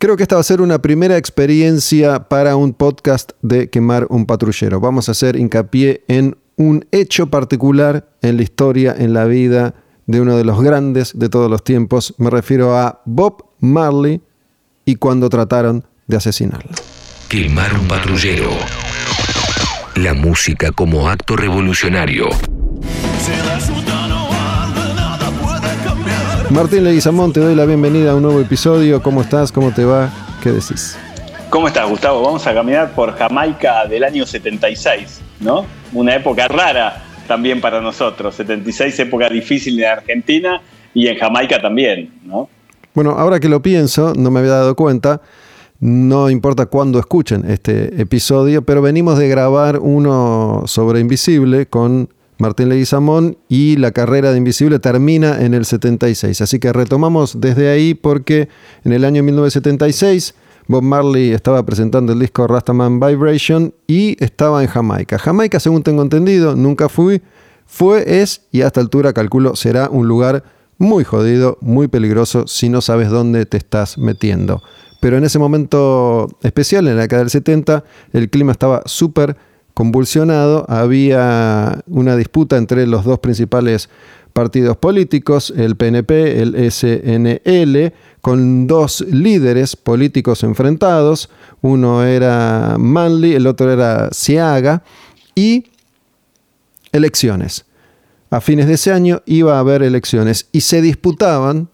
Creo que esta va a ser una primera experiencia para un podcast de quemar un patrullero. Vamos a hacer hincapié en un hecho particular en la historia, en la vida de uno de los grandes de todos los tiempos. Me refiero a Bob Marley y cuando trataron de asesinarlo. Quemar un patrullero. La música como acto revolucionario. Martín Leguizamón, te doy la bienvenida a un nuevo episodio. ¿Cómo estás? ¿Cómo te va? ¿Qué decís? ¿Cómo estás, Gustavo? Vamos a caminar por Jamaica del año 76, ¿no? Una época rara también para nosotros. 76, época difícil en Argentina y en Jamaica también, ¿no? Bueno, ahora que lo pienso, no me había dado cuenta, no importa cuándo escuchen este episodio, pero venimos de grabar uno sobre Invisible con Martín Leguizamón y la carrera de Invisible termina en el 76. Así que retomamos desde ahí porque en el año 1976 Bob Marley estaba presentando el disco Rastaman Vibration y estaba en Jamaica. Jamaica, según tengo entendido, nunca fui, fue, es y a esta altura calculo será un lugar muy jodido, muy peligroso si no sabes dónde te estás metiendo. Pero en ese momento especial, en la década del 70, el clima estaba súper convulsionado, había una disputa entre los dos principales partidos políticos, el PNP, el SNL, con dos líderes políticos enfrentados, uno era Manley, el otro era Siaga, y elecciones. A fines de ese año iba a haber elecciones y se disputaban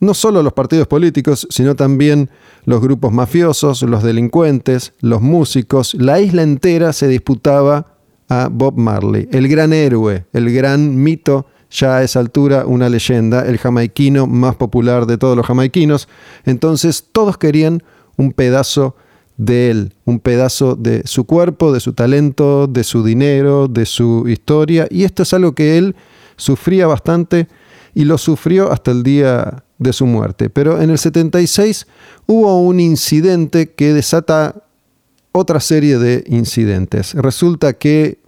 no solo los partidos políticos, sino también los grupos mafiosos, los delincuentes, los músicos. La isla entera se disputaba a Bob Marley, el gran héroe, el gran mito, ya a esa altura una leyenda, el jamaiquino más popular de todos los jamaiquinos. Entonces todos querían un pedazo de él, un pedazo de su cuerpo, de su talento, de su dinero, de su historia. Y esto es algo que él sufría bastante y lo sufrió hasta el día de su muerte. Pero en el 76 hubo un incidente que desata otra serie de incidentes. Resulta que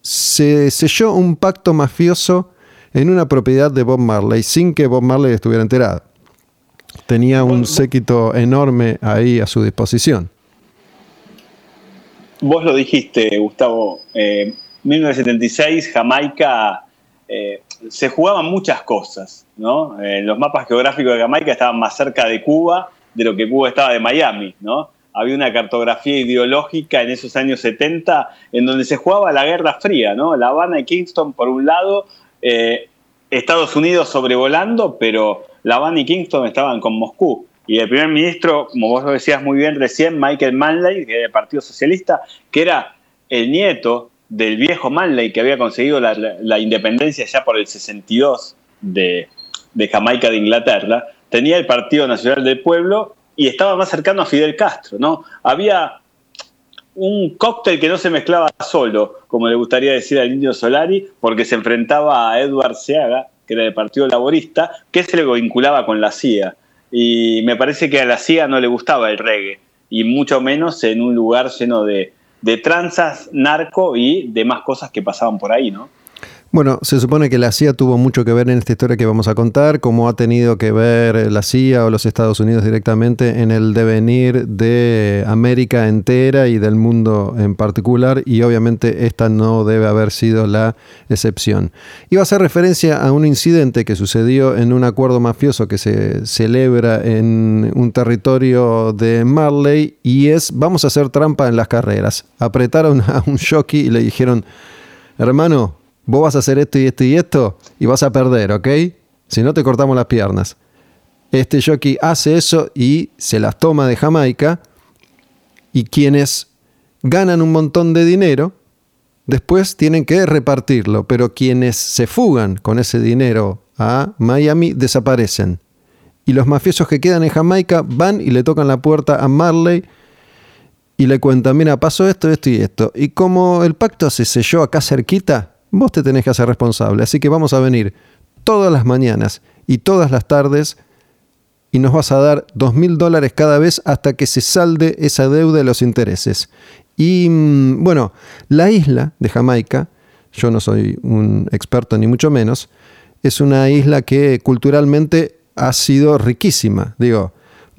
se selló un pacto mafioso en una propiedad de Bob Marley sin que Bob Marley estuviera enterado. Tenía un séquito enorme ahí a su disposición. Vos lo dijiste, Gustavo. Eh, 1976, Jamaica eh, se jugaban muchas cosas, ¿no? Eh, los mapas geográficos de Jamaica estaban más cerca de Cuba de lo que Cuba estaba de Miami, ¿no? Había una cartografía ideológica en esos años 70 en donde se jugaba la Guerra Fría, ¿no? La Habana y Kingston por un lado, eh, Estados Unidos sobrevolando, pero La Habana y Kingston estaban con Moscú. Y el primer ministro, como vos lo decías muy bien recién, Michael Manley, del Partido Socialista, que era el nieto del viejo Manley que había conseguido la, independencia ya por el 62 de, Jamaica de Inglaterra, tenía el Partido Nacional del Pueblo y estaba más cercano a Fidel Castro, ¿no? Había un cóctel que no se mezclaba solo, como le gustaría decir al indio Solari, porque se enfrentaba a Edward Seaga, que era del Partido Laborista, que se le vinculaba con la CIA. Y me parece que a la CIA no le gustaba el reggae, y mucho menos en un lugar lleno de, de tranzas, narco y demás cosas que pasaban por ahí, ¿no? Bueno, se supone que la CIA tuvo mucho que ver en esta historia que vamos a contar, como ha tenido que ver la CIA o los Estados Unidos directamente en el devenir de América entera y del mundo en particular, y obviamente esta no debe haber sido la excepción. Iba a hacer referencia a un incidente que sucedió en un acuerdo mafioso que se celebra en un territorio de Marley, y es vamos a hacer trampa en las carreras. Apretaron a un jockey y le dijeron, hermano, vos vas a hacer esto y esto y esto y vas a perder, ¿ok? Si no te cortamos las piernas. Este jockey hace eso y se las toma de Jamaica y quienes ganan un montón de dinero, después tienen que repartirlo, pero quienes se fugan con ese dinero a Miami desaparecen. Y los mafiosos que quedan en Jamaica van y le tocan la puerta a Marley y le cuentan, mira, pasó esto, esto y esto. Y como el pacto se selló acá cerquita, vos te tenés que hacer responsable. Así que vamos a venir todas las mañanas y todas las tardes y nos vas a dar dos mil dólares cada vez hasta que se salde esa deuda de los intereses. Y mm, bueno, la isla de Jamaica, yo no soy un experto ni mucho menos, es una isla que culturalmente ha sido riquísima. Digo,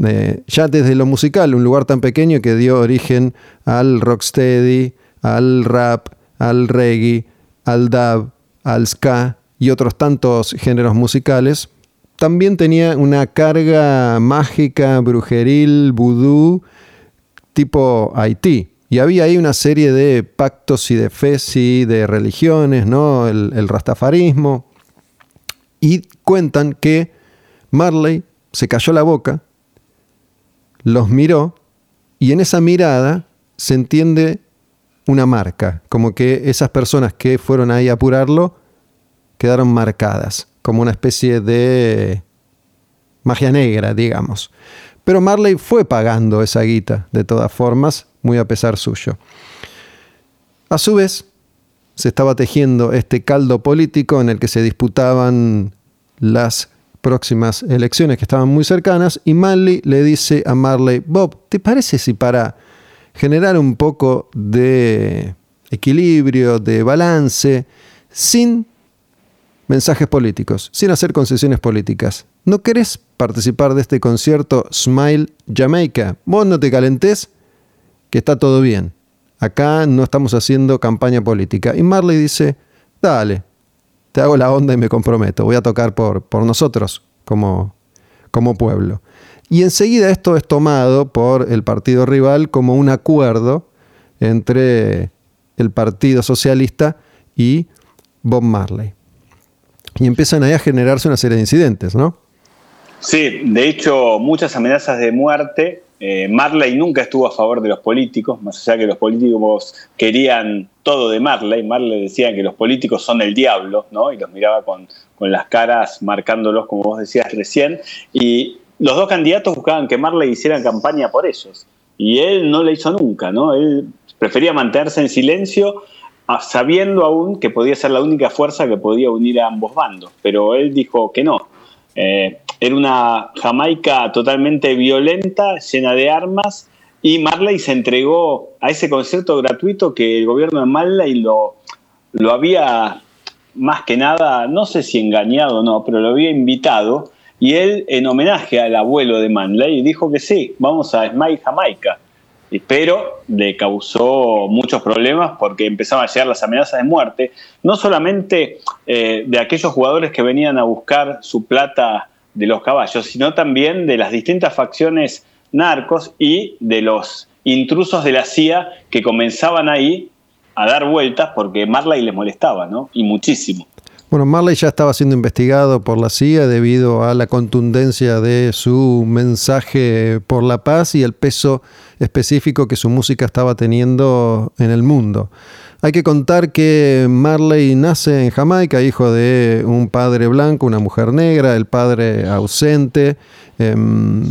eh, ya desde lo musical, un lugar tan pequeño que dio origen al rocksteady, al rap, al reggae, al dub, al ska y otros tantos géneros musicales, también tenía una carga mágica, brujeril, vudú, tipo Haití. Y había ahí una serie de pactos y de fe y de religiones, ¿no? El, el rastafarismo. Y cuentan que Marley se cayó la boca, los miró y en esa mirada se entiende una marca, como que esas personas que fueron ahí a apurarlo quedaron marcadas, como una especie de magia negra, digamos. Pero Marley fue pagando esa guita, de todas formas, muy a pesar suyo. A su vez, se estaba tejiendo este caldo político en el que se disputaban las próximas elecciones que estaban muy cercanas y Marley le dice a Marley, Bob, ¿te parece si para generar un poco de equilibrio, de balance, sin mensajes políticos, sin hacer concesiones políticas, ¿no querés participar de este concierto Smile Jamaica? Vos no te calentes, que está todo bien. Acá no estamos haciendo campaña política. Y Marley dice, dale, te hago la onda y me comprometo, voy a tocar por, por nosotros como, como pueblo. Y enseguida esto es tomado por el partido rival como un acuerdo entre el Partido Socialista y Bob Marley. Y empiezan ahí a generarse una serie de incidentes, ¿no? Sí, de hecho, muchas amenazas de muerte eh, Marley nunca estuvo a favor de los políticos, más allá que los políticos querían todo de Marley. Marley decía que los políticos son el diablo, ¿no? Y los miraba con, las caras marcándolos, como vos decías recién. Y los dos candidatos buscaban que Marley hiciera campaña por ellos. Y él no le hizo nunca, ¿no? Él prefería mantenerse en silencio, sabiendo aún que podía ser la única fuerza que podía unir a ambos bandos. Pero él dijo que no. Eh, era una Jamaica totalmente violenta, llena de armas, y Marley se entregó a ese concierto gratuito que el gobierno de Marley lo, lo había, más que nada, no sé si engañado o no, pero lo había invitado, y él, en homenaje al abuelo de Marley, dijo que sí, vamos a Smile Jamaica. Pero le causó muchos problemas porque empezaban a llegar las amenazas de muerte, no solamente eh, de aquellos jugadores que venían a buscar su plata de los caballos, sino también de las distintas facciones narcos y de los intrusos de la CIA que comenzaban ahí a dar vueltas porque Marley les molestaba, ¿no? Y muchísimo. Bueno, Marley ya estaba siendo investigado por la CIA debido a la contundencia de su mensaje por la paz y el peso específico que su música estaba teniendo en el mundo. Hay que contar que Marley nace en Jamaica, hijo de un padre blanco, una mujer negra, el padre ausente. Em,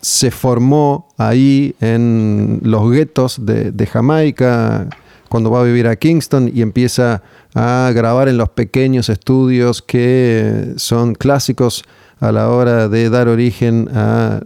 se formó ahí en los guetos de, de Jamaica cuando va a vivir a Kingston y empieza a grabar en los pequeños estudios que son clásicos a la hora de dar origen a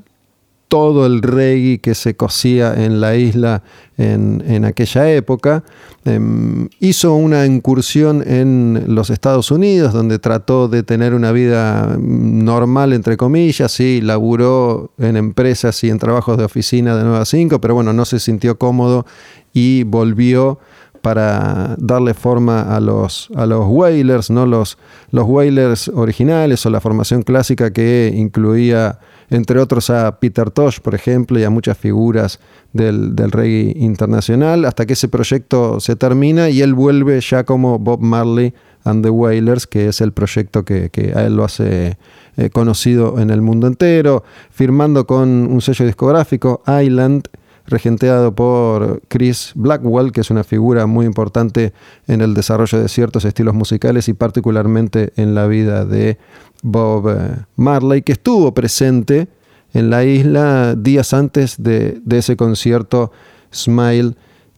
todo el reggae que se cosía en la isla en, aquella época. Em, hizo una incursión en los Estados Unidos, donde trató de tener una vida normal, entre comillas, y laburó en empresas y en trabajos de oficina de 9 a 5, pero bueno, no se sintió cómodo y volvió para darle forma a los, a los Wailers, ¿no? los, los Wailers originales o la formación clásica que incluía entre otros a Peter Tosh, por ejemplo, y a muchas figuras del, reggae internacional, hasta que ese proyecto se termina y él vuelve ya como Bob Marley and the Wailers, que es el proyecto que, a él lo hace eh, conocido en el mundo entero, firmando con un sello discográfico, Island, regenteado por Chris Blackwell, que es una figura muy importante en el desarrollo de ciertos estilos musicales y particularmente en la vida de Bob eh, Marley, que estuvo presente en la isla días antes de, ese concierto Smile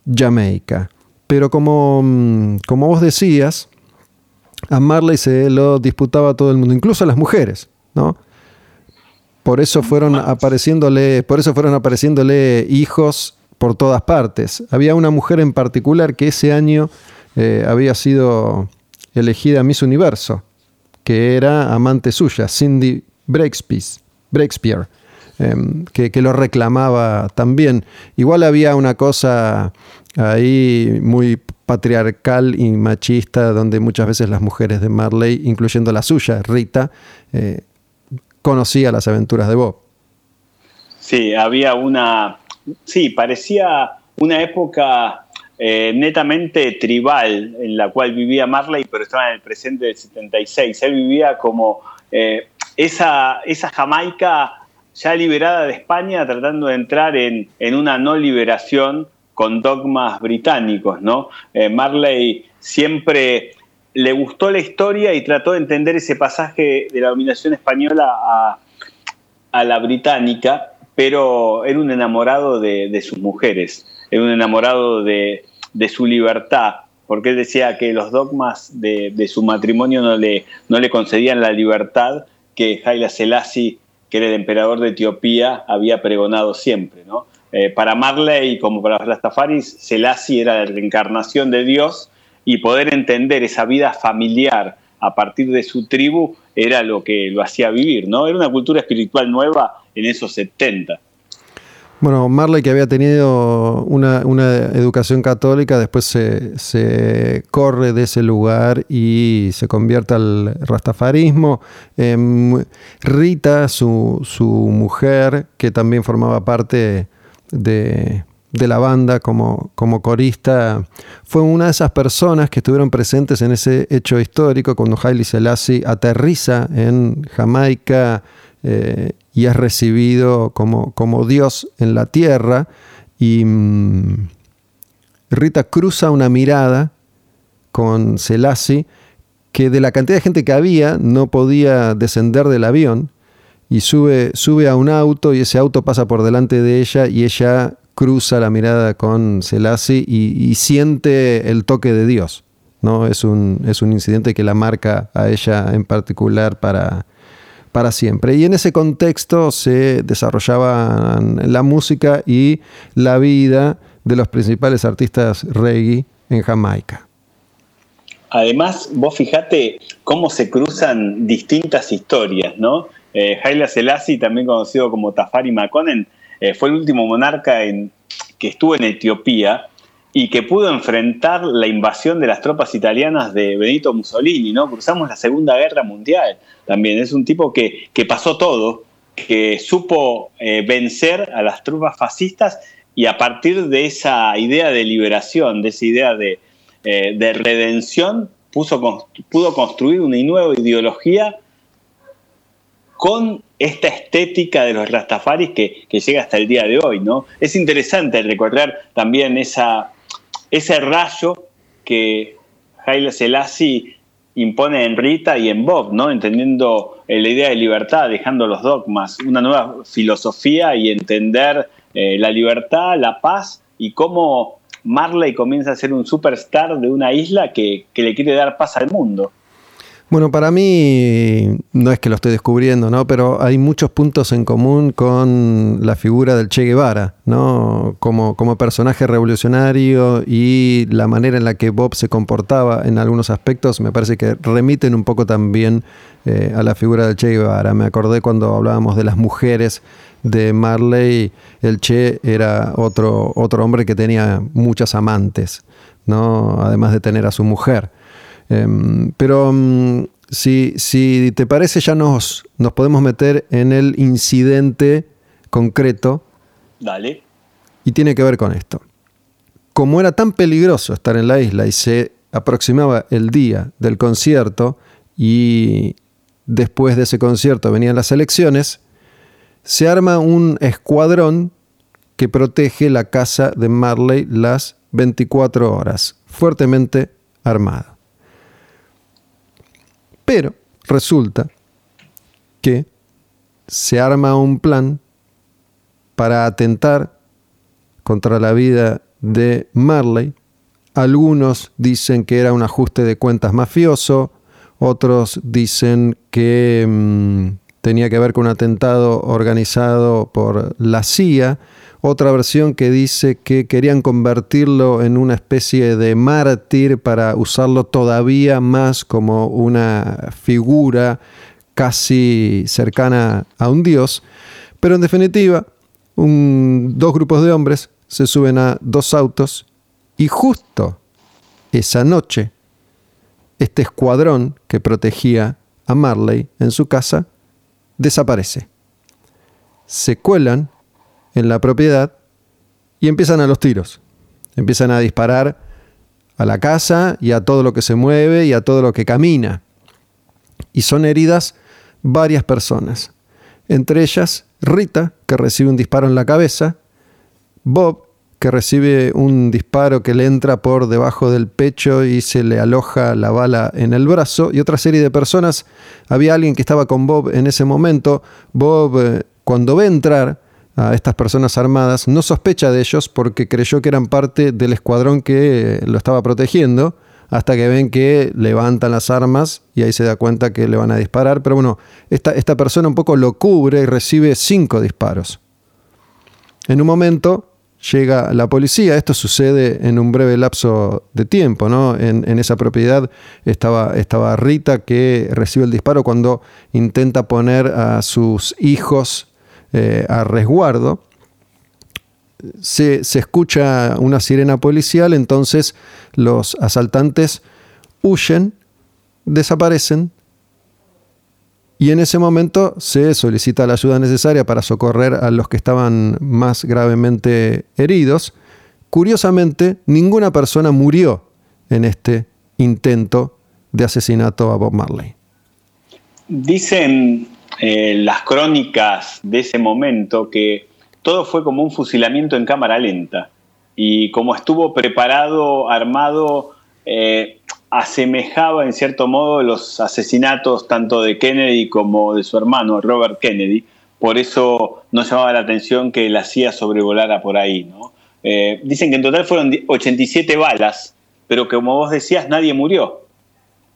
Jamaica. Pero como, mm, como vos decías, a Marley se lo disputaba todo el mundo, incluso a las mujeres, ¿no? Por eso fueron apareciéndole, por eso fueron apareciéndole hijos por todas partes. Había una mujer en particular que ese año eh, había sido elegida Miss Universo que era amante suya, Cindy Breakspeare. em, que, lo reclamaba también. Igual había una cosa ahí muy patriarcal y machista, donde muchas veces las mujeres de Marley, incluyendo la suya, Rita, eh, conocía las aventuras de Bob. Sí, había una, sí, parecía una época eh, netamente tribal en la cual vivía Marley, pero estaba en el presente del 76. Él vivía como eh, esa, esa Jamaica ya liberada de España, tratando de entrar en, una no liberación con dogmas británicos, ¿no? Eh, Marley siempre le gustó la historia y trató de entender ese pasaje de la dominación española a, la británica, pero era un enamorado de, sus mujeres, era un enamorado de, su libertad, porque él decía que los dogmas de, su matrimonio no le, no le concedían la libertad que Haile Selassie, que era el emperador de Etiopía, había pregonado siempre. ¿no? Eh, para Marley, como para Rastafaris, Selassie era la reencarnación de Dios y poder entender esa vida familiar a partir de su tribu era lo que lo hacía vivir. ¿no? Era una cultura espiritual nueva en esos 70. Bueno, Marley que había tenido una, educación católica, después se, corre de ese lugar y se convierte al rastafarismo. Em, Rita, su, mujer, que también formaba parte de, la banda como, como, corista, fue una de esas personas que estuvieron presentes en ese hecho histórico cuando Haile Selassie aterriza en Jamaica eh, y es recibido como, como, Dios en la tierra. Y mm, Rita cruza una mirada con Selassie que de la cantidad de gente que había no podía descender del avión y sube, sube a un auto y ese auto pasa por delante de ella y ella cruza la mirada con Selassie y, siente el toque de Dios. ¿no? Es, un, es un incidente que la marca a ella en particular para, para siempre. Y en ese contexto se desarrollaba la música y la vida de los principales artistas reggae en Jamaica. Además, vos fijate cómo se cruzan distintas historias, ¿no? Eh, Haile Selassie, también conocido como Tafari Makonnen, eh, fue el último monarca que estuvo en Etiopía y que pudo enfrentar la invasión de las tropas italianas de Benito Mussolini, ¿no? Cruzamos la Segunda Guerra Mundial también. Es un tipo que, pasó todo, que supo eh, vencer a las tropas fascistas y a partir de esa idea de liberación, de esa idea de, eh, redención, puso, pudo construir una nueva ideología con esta estética de los Rastafaris que, que, llega hasta el día de hoy, ¿no? Es interesante recordar también esa, ese rayo que Haile Selassie impone en Rita y en Bob, ¿no? entendiendo eh, la idea de libertad, dejando los dogmas, una nueva filosofía y entender eh, la libertad, la paz y cómo Marley comienza a ser un superstar de una isla que, que le quiere dar paz al mundo. Bueno, para mí no es que lo estoy descubriendo, ¿no? Pero hay muchos puntos en común con la figura del Che Guevara, ¿no? Como, como personaje revolucionario y la manera en la que Bob se comportaba en algunos aspectos me parece que remiten un poco también eh, a la figura del Che Guevara. Me acordé cuando hablábamos de las mujeres de Marley, el Che era otro, otro hombre que tenía muchas amantes, ¿no? Además de tener a su mujer. Em, pero mm, si, si, te parece, ya nos, nos podemos meter en el incidente concreto. Dale. Y tiene que ver con esto. Como era tan peligroso estar en la isla y se aproximaba el día del concierto y después de ese concierto venían las elecciones, se arma un escuadrón que protege la casa de Marley las 24 horas, fuertemente armado. Pero resulta que se arma un plan para atentar contra la vida de Marley. Algunos dicen que era un ajuste de cuentas mafioso, otros dicen que mm, tenía que ver con un atentado organizado por la CIA, otra versión que dice que querían convertirlo en una especie de mártir para usarlo todavía más como una figura casi cercana a un dios. Pero en definitiva, dos grupos de hombres se suben a dos autos y justo esa noche, este escuadrón que protegía a Marley en su casa desaparece. Se cuelan en la propiedad y empiezan a los tiros. Empiezan a disparar a la casa y a todo lo que se mueve y a todo lo que camina. Y son heridas varias personas. Entre ellas Rita, que recibe un disparo en la cabeza, Bob, que recibe un disparo que le entra por debajo del pecho y se le aloja la bala en el brazo, y otra serie de personas. Había alguien que estaba con Bob en ese momento. Bob, eh, cuando ve entrar a estas personas armadas, no sospecha de ellos porque creyó que eran parte del escuadrón que lo estaba protegiendo hasta que ven que levantan las armas y ahí se da cuenta que le van a disparar. Pero bueno, esta, esta persona un poco lo cubre y recibe cinco disparos. En un momento llega la policía, esto sucede en un breve lapso de tiempo, ¿no? En, esa propiedad estaba, estaba Rita que recibe el disparo cuando intenta poner a sus hijos eh, a resguardo se, escucha una sirena policial, entonces los asaltantes huyen, desaparecen y en ese momento se solicita la ayuda necesaria para socorrer a los que estaban más gravemente heridos. Curiosamente, ninguna persona murió en este intento de asesinato a Bob Marley. Dicen eh, las crónicas de ese momento que todo fue como un fusilamiento en cámara lenta. Y como estuvo preparado, armado, eh, asemejaba en cierto modo los asesinatos tanto de Kennedy como de su hermano Robert Kennedy. Por eso no llamaba la atención que la CIA sobrevolara por ahí. ¿no? Eh, dicen que en total fueron 87 balas, pero que como vos decías, nadie murió.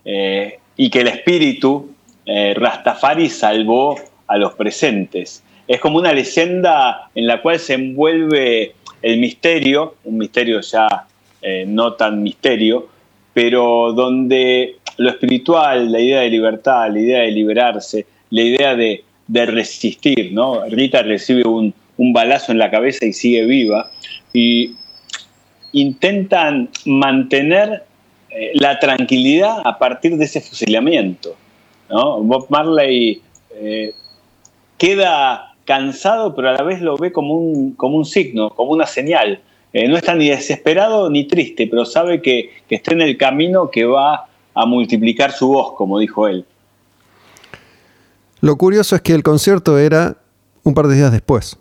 Eh, y que el espíritu Rastafari salvó a los presentes es como una leyenda en la cual se envuelve el misterio, un misterio ya eh, no tan misterio, pero donde lo espiritual, la idea de libertad, la idea de liberarse, la idea de, resistir, ¿no? Rita recibe un, balazo en la cabeza y sigue viva, y intentan mantener eh, la tranquilidad a partir de ese fusilamiento. Bob Marley eh, queda cansado, pero a la vez lo ve como un, como un signo, como una señal. Eh, no está ni desesperado ni triste, pero sabe que, que está en el camino que va a multiplicar su voz, como dijo él. Lo curioso es que el concierto era un par de días después.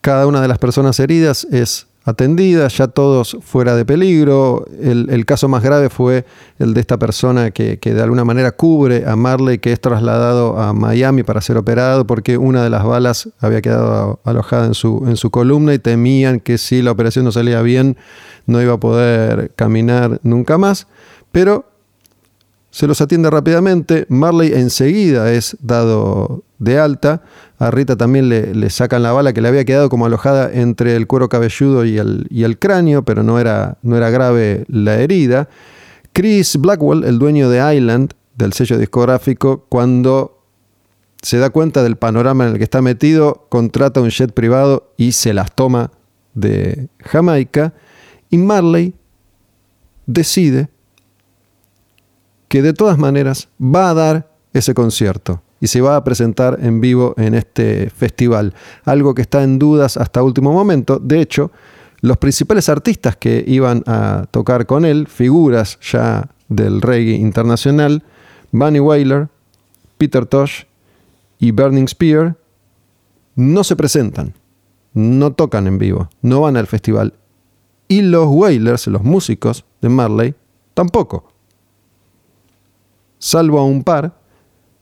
Cada una de las personas heridas es atendida, ya todos fuera de peligro. El, caso más grave fue el de esta persona que, de alguna manera cubre a Marley, que es trasladado a Miami para ser operado porque una de las balas había quedado alojada en su, en su columna y temían que si la operación no salía bien no iba a poder caminar nunca más. Pero se los atiende rápidamente. Marley enseguida es dado de alta. A Rita también le, sacan la bala que le había quedado como alojada entre el cuero cabelludo y el, y el cráneo, pero no era, no era grave la herida. Chris Blackwell, el dueño de Island, del sello discográfico, cuando se da cuenta del panorama en el que está metido, contrata un jet privado y se las toma de Jamaica. Y Marley decide que de todas maneras va a dar ese concierto y se va a presentar en vivo en este festival. Algo que está en dudas hasta último momento. De hecho, los principales artistas que iban a tocar con él, figuras ya del reggae internacional, Bunny Wailer, Peter Tosh y Burning Spear, no se presentan, no tocan en vivo, no van al festival. Y los Wailers, los músicos de Marley, tampoco salvo a un par.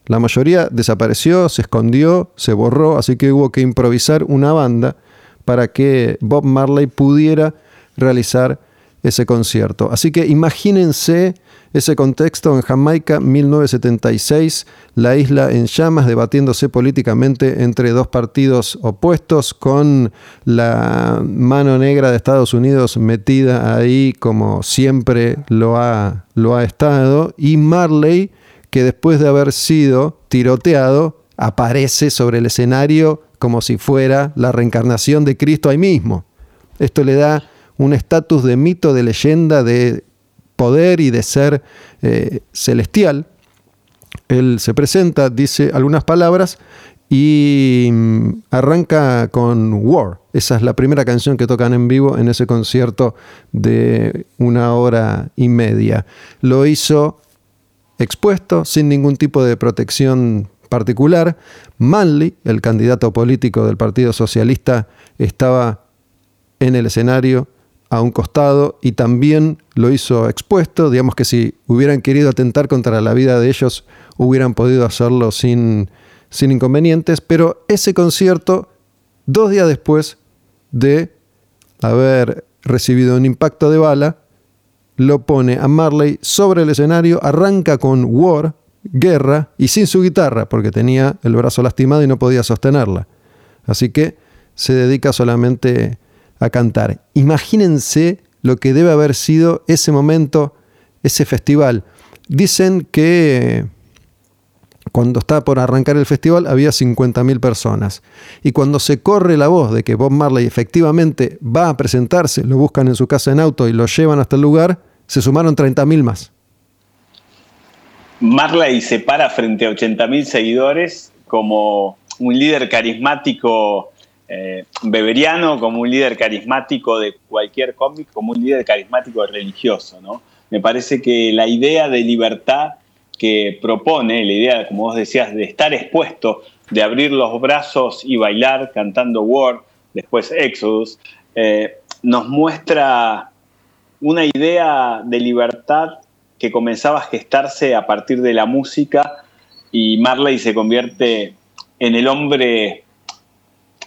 La mayoría desapareció, se escondió, se borró, así que hubo que improvisar una banda para que Bob Marley pudiera realizar ese concierto. Así que imagínense ese contexto en Jamaica 1976, la isla en llamas debatiéndose políticamente entre dos partidos opuestos con la mano negra de Estados Unidos metida ahí como siempre lo ha, lo ha estado y Marley que después de haber sido tiroteado aparece sobre el escenario como si fuera la reencarnación de Cristo ahí mismo. Esto le da un estatus de mito, de leyenda, de poder y de ser eh, celestial. Él se presenta, dice algunas palabras y mm, arranca con War. Esa es la primera canción que tocan en vivo en ese concierto de una hora y media. Lo hizo expuesto, sin ningún tipo de protección particular. Manley, el candidato político del Partido Socialista, estaba en el escenario a un costado y también lo hizo expuesto. Digamos que si hubieran querido atentar contra la vida de ellos, hubieran podido hacerlo sin sin inconvenientes, pero ese concierto, dos días después de haber recibido un impacto de bala, lo pone a Marley sobre el escenario, arranca con War, guerra, y sin su guitarra, porque tenía el brazo lastimado y no podía sostenerla. Así que se dedica solamente a cantar. Imagínense lo que debe haber sido ese momento, ese festival. Dicen que cuando está por arrancar el festival había 50.000 personas. Y cuando se corre la voz de que Bob Marley efectivamente va a presentarse, lo buscan en su casa en auto y lo llevan hasta el lugar, se sumaron 30.000 más. Marley se para frente a 80.000 seguidores como un líder carismático eh, beberiano, como un líder carismático de cualquier cómic, como un líder carismático religioso. ¿no? Me parece que la idea de libertad que propone, la idea, como vos decías, de estar expuesto, de abrir los brazos y bailar cantando War, después Exodus, eh, nos muestra una idea de libertad que comenzaba a gestarse a partir de la música y Marley se convierte en el hombre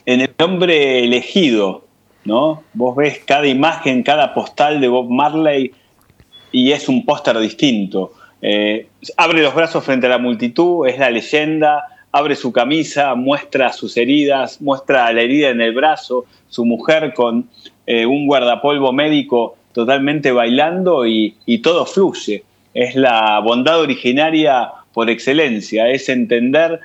en el hombre elegido, ¿no? Vos ves cada imagen, cada postal de Bob Marley y es un póster distinto. Eh, abre los brazos frente a la multitud, es la leyenda, abre su camisa, muestra sus heridas, muestra la herida en el brazo, su mujer con eh, un guardapolvo médico totalmente bailando y, todo fluye. Es la bondad originaria por excelencia, es entender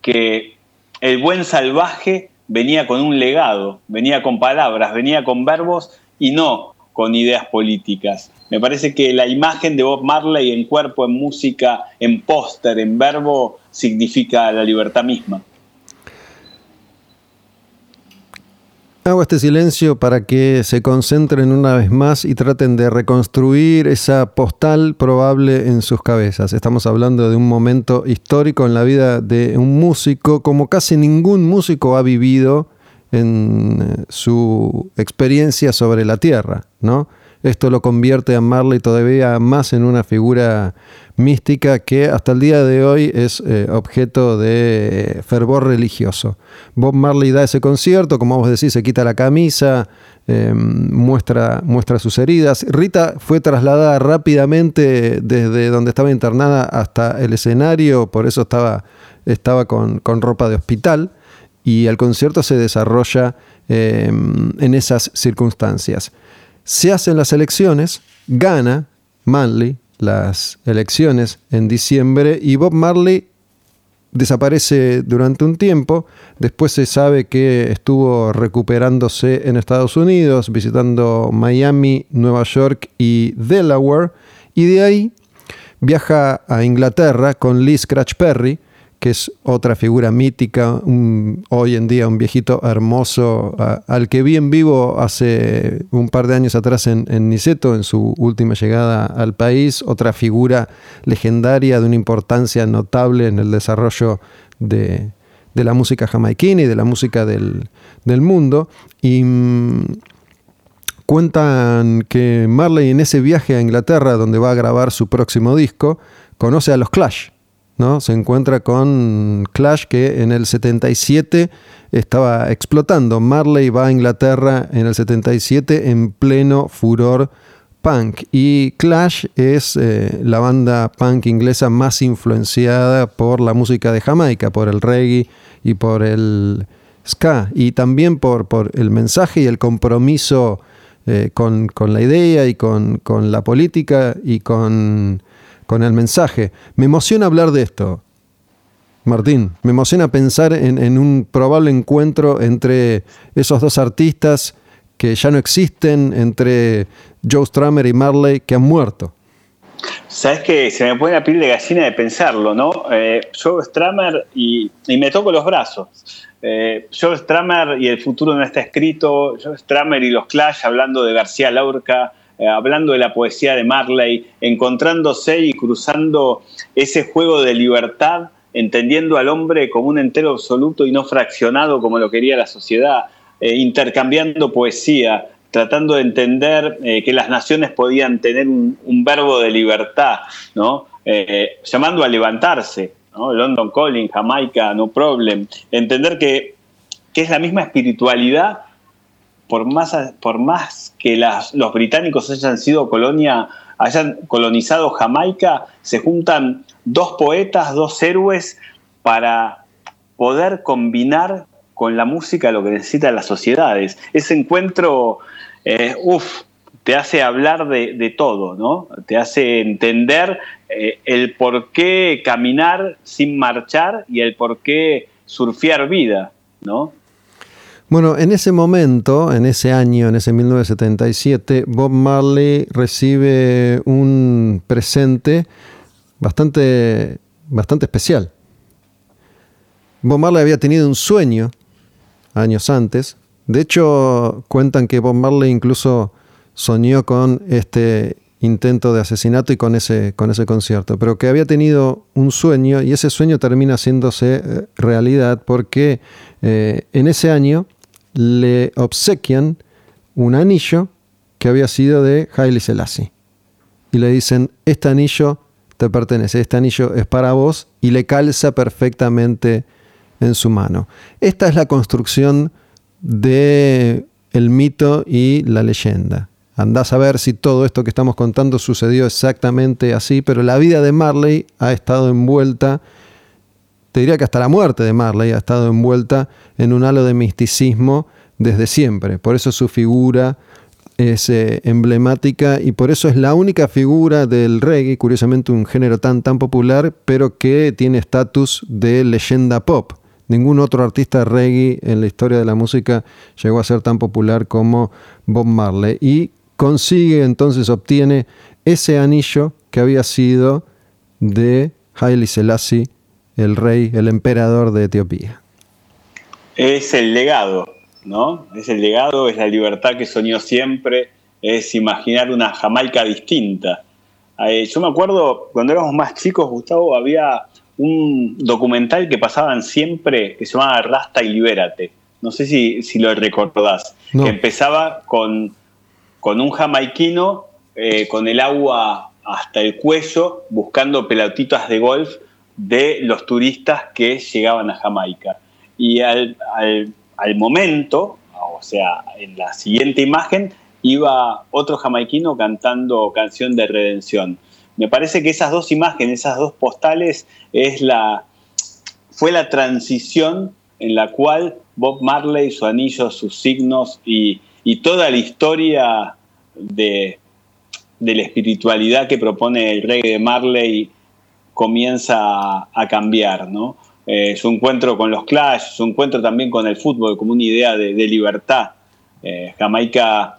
que el buen salvaje venía con un legado, venía con palabras, venía con verbos y no con ideas políticas. Me parece que la imagen de Bob Marley en cuerpo, en música, en póster, en verbo, significa la libertad misma. Hago este silencio para que se concentren una vez más y traten de reconstruir esa postal probable en sus cabezas. Estamos hablando de un momento histórico en la vida de un músico como casi ningún músico ha vivido en eh, su experiencia sobre la Tierra, ¿no? Esto lo convierte a Marley todavía más en una figura mística que hasta el día de hoy es eh, objeto de fervor religioso. Bob Marley da ese concierto, como vos decís, se quita la camisa, em, muestra, muestra sus heridas. Rita fue trasladada rápidamente desde donde estaba internada hasta el escenario, por eso estaba, estaba con, ropa de hospital y el concierto se desarrolla em, en esas circunstancias se hacen las elecciones, gana Manley las elecciones en diciembre y Bob Marley desaparece durante un tiempo, después se sabe que estuvo recuperándose en Estados Unidos, visitando Miami, Nueva York y Delaware, y de ahí viaja a Inglaterra con Lee Scratch Perry, que es otra figura mítica, hoy en día un viejito hermoso, al que vi en vivo hace un par de años atrás en, Niceto, en su última llegada al país, otra figura legendaria de una importancia notable en el desarrollo de, la música jamaiquina y de la música del, mundo. Y mm, cuentan que Marley en ese viaje a Inglaterra, donde va a grabar su próximo disco, conoce a los Clash se encuentra con Clash que en el 77 estaba explotando. Marley va a Inglaterra en el 77 en pleno furor punk. Y Clash es eh, la banda punk inglesa más influenciada por la música de Jamaica, por el reggae y por el ska. Y también por, el mensaje y el compromiso eh, con, la idea y con la política y con con el mensaje. Me emociona hablar de esto. Martín. Me emociona pensar en, un probable encuentro entre esos dos artistas que ya no existen, entre Joe Stramer y Marley, que han muerto. Sabes que se me pone la piel de gallina de pensarlo, ¿no? Eh, Joe Stramer y, me toco los brazos. Eh, Joe Stramer y el futuro no está escrito. Joe Stramer y los Clash hablando de García Laurca, eh, hablando de la poesía de Marley, encontrándose y cruzando ese juego de libertad, entendiendo al hombre como un entero absoluto y no fraccionado como lo quería la sociedad, eh, intercambiando poesía, tratando de entender eh, que las naciones podían tener un, verbo de libertad, ¿no? llamando a levantarse, London Calling, Jamaica, No Problem, entender que, que es la misma espiritualidad por más, por más que los británicos hayan sido colonia, hayan colonizado Jamaica, se juntan dos poetas, dos héroes para poder combinar con la música lo que necesitan las sociedades. Ese encuentro, eh, uff, te hace hablar de, todo, ¿no? Te hace entender eh, el por qué caminar sin marchar y el por qué surfear vida, ¿no? Bueno, en ese momento, en ese año, en ese 1977, Bob Marley recibe un presente bastante, bastante especial. Bob Marley había tenido un sueño años antes. De hecho, cuentan que Bob Marley incluso soñó con este intento de asesinato y con ese, con ese concierto, pero que había tenido un sueño y ese sueño termina haciéndose eh, realidad porque eh, en ese año le obsequian un anillo que había sido de Haile Selassie. Y le dicen, este anillo te pertenece, este anillo es para vos y le calza perfectamente en su mano. Esta es la construcción de el mito y la leyenda. Andás a ver si todo esto que estamos contando sucedió exactamente así, pero la vida de Marley ha estado envuelta te diría que hasta la muerte de Marley ha estado envuelta en un halo de misticismo desde siempre. Por eso su figura es eh, emblemática y por eso es la única figura del reggae, curiosamente un género tan tan popular, pero que tiene estatus de leyenda pop. Ningún otro artista reggae en la historia de la música llegó a ser tan popular como Bob Marley y consigue entonces obtiene ese anillo que había sido de Haile Selassie el rey, el emperador de Etiopía. Es el legado, ¿no? Es el legado, es la libertad que soñó siempre, es imaginar una Jamaica distinta. Eh, yo me acuerdo, cuando éramos más chicos, Gustavo, había un documental que pasaban siempre que se llamaba Rasta y Libérate. No sé si, si lo recordás. Que empezaba con, con un jamaiquino eh, con el agua hasta el cuello buscando pelotitas de golf de los turistas que llegaban a Jamaica. Y al, momento, o sea, en la siguiente imagen, iba otro jamaiquino cantando canción de redención. Me parece que esas dos imágenes, esas dos postales, es la, fue la transición en la cual Bob Marley, su anillo, sus signos y, toda la historia de, de, la espiritualidad que propone el rey de Marley comienza a, cambiar, ¿no? Eh, su encuentro con los Clash, su encuentro también con el fútbol como una idea de, libertad. Eh, Jamaica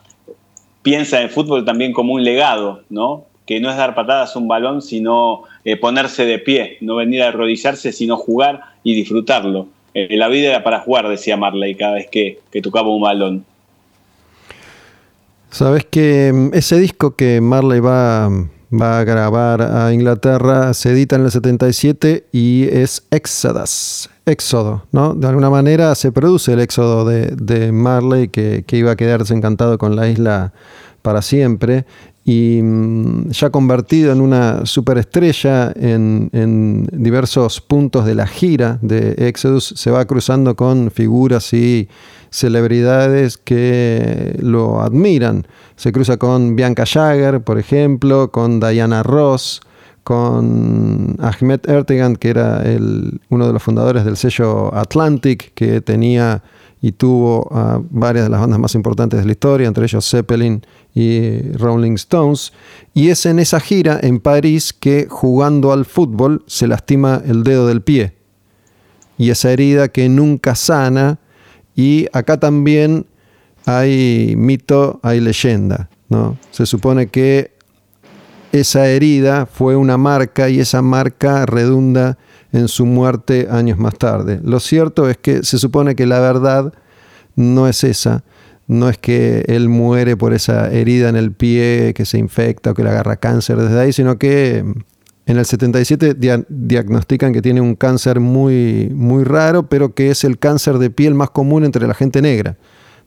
piensa en el fútbol también como un legado, ¿no? Que no es dar patadas a un balón, sino eh, ponerse de pie, no venir a arrodillarse, sino jugar y disfrutarlo. la vida era para jugar, decía Marley cada vez que, que tocaba un balón. Sabes que mm, ese disco que Marley va va a grabar a Inglaterra, se edita en el 77 y es Exodus, éxodo, ¿no? De alguna manera se produce el éxodo de, Marley que, iba a quedarse encantado con la isla para siempre y mm, ya convertido en una superestrella en, en, diversos puntos de la gira de Exodus, se va cruzando con figuras y celebridades que lo admiran. Se cruza con Bianca Jagger, por ejemplo, con Diana Ross, con Ahmed Ertegan, que era el, uno de los fundadores del sello Atlantic, que tenía y tuvo a varias de las bandas más importantes de la historia, entre ellos Zeppelin y Rolling Stones. Y es en esa gira en París que jugando al fútbol se lastima el dedo del pie y esa herida que nunca sana. Y acá también hay mito, hay leyenda. ¿no? Se supone que esa herida fue una marca y esa marca redunda en su muerte años más tarde. Lo cierto es que se supone que la verdad no es esa, no es que él muere por esa herida en el pie que se infecta o que le agarra cáncer desde ahí, sino que en el 77 diagnostican que tiene un cáncer muy, muy raro, pero que es el cáncer de piel más común entre la gente negra.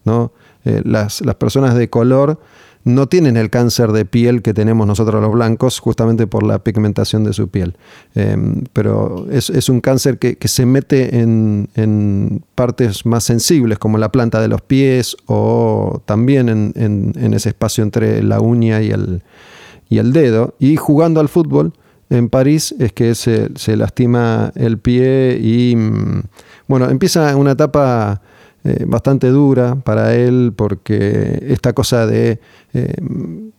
¿no? Eh, las, las personas de color no tienen el cáncer de piel que tenemos nosotros los blancos, justamente por la pigmentación de su piel. Em, pero es, un cáncer que, se mete en, partes más sensibles, como la planta de los pies o también en, ese espacio entre la uña y el, y el dedo. Y jugando al fútbol en París es que se, se lastima el pie y, mm, bueno, empieza una etapa eh, bastante dura para él porque esta cosa de eh,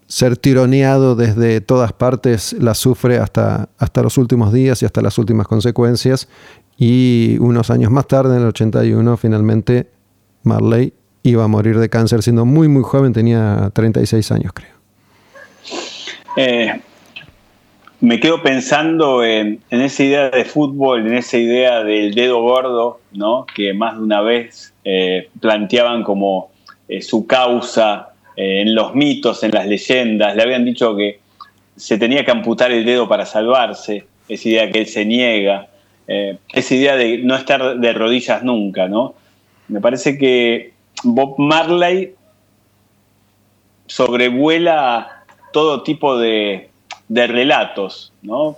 ser tironeado desde todas partes la sufre hasta, hasta los últimos días y hasta las últimas consecuencias. Y unos años más tarde, en el 81, finalmente Marley iba a morir de cáncer siendo muy, muy joven, tenía 36 años, creo. Eh, me quedo pensando en, esa idea de fútbol, en esa idea del dedo gordo, ¿no? que más de una vez eh, planteaban como eh, su causa eh, en los mitos, en las leyendas. Le habían dicho que se tenía que amputar el dedo para salvarse, esa idea que él se niega, esa idea de no estar de rodillas nunca. ¿no? Me parece que Bob Marley sobrevuela todo tipo de de relatos, ¿no?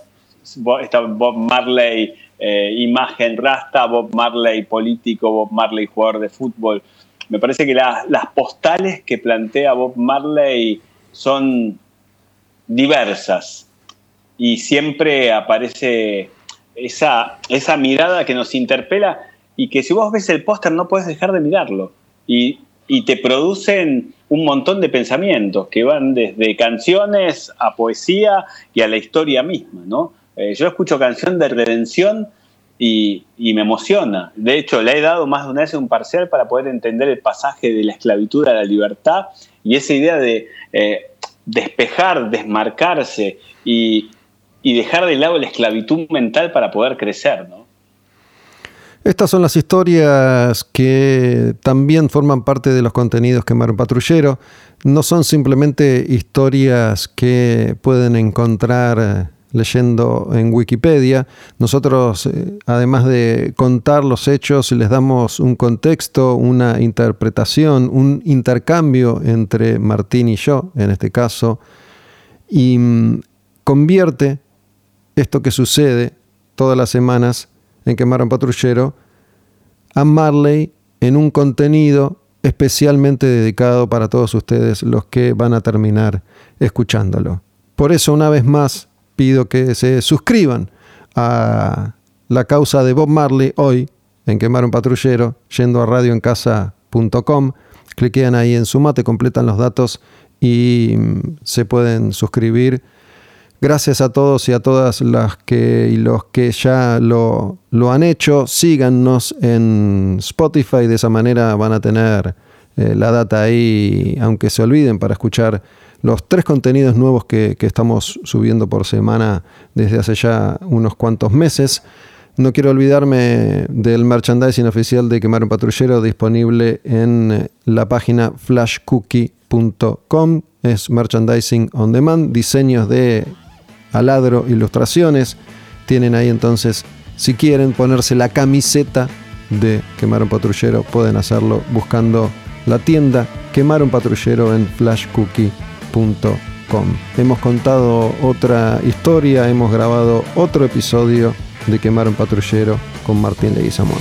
Está Bob Marley, eh, imagen rasta, Bob Marley político, Bob Marley jugador de fútbol. Me parece que las postales que plantea Bob Marley son diversas y siempre aparece esa, esa mirada que nos interpela y que si vos ves el póster no puedes dejar de mirarlo. Y y te producen un montón de pensamientos que van desde canciones a poesía y a la historia misma, ¿no? Eh, yo escucho canción de redención y, me emociona. De hecho, le he dado más de una vez un parcial para poder entender el pasaje de la esclavitud a la libertad y esa idea de eh, despejar, desmarcarse y, y dejar de lado la esclavitud mental para poder crecer, ¿no? Estas son las historias que también forman parte de los contenidos que Mar Patrullero. No son simplemente historias que pueden encontrar eh, leyendo en Wikipedia. Nosotros, eh, además de contar los hechos, les damos un contexto, una interpretación, un intercambio entre Martín y yo, en este caso, y mm, convierte esto que sucede todas las semanas en Quemaron Patrullero a Marley en un contenido especialmente dedicado para todos ustedes los que van a terminar escuchándolo. Por eso una vez más pido que se suscriban a la causa de Bob Marley hoy en Quemar un Patrullero, yendo a radioencasa.com, cliquean ahí en Sumate, completan los datos y mm, se pueden suscribir Gracias a todos y a todas las que y los que ya lo, han hecho. Síganos en Spotify, de esa manera van a tener eh, la data ahí, aunque se olviden, para escuchar los tres contenidos nuevos que, estamos subiendo por semana desde hace ya unos cuantos meses. No quiero olvidarme del merchandising oficial de Quemar un Patrullero disponible en la página flashcookie.com. Es merchandising on demand, diseños de Aladro Ilustraciones. Tienen ahí entonces, si quieren ponerse la camiseta de Quemar un Patrullero, pueden hacerlo buscando la tienda Quemar un Patrullero en flashcookie.com. Hemos contado otra historia, hemos grabado otro episodio de Quemar un Patrullero con Martín Leguizamón.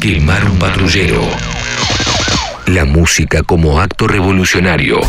Quemar un patrullero. La música como acto revolucionario.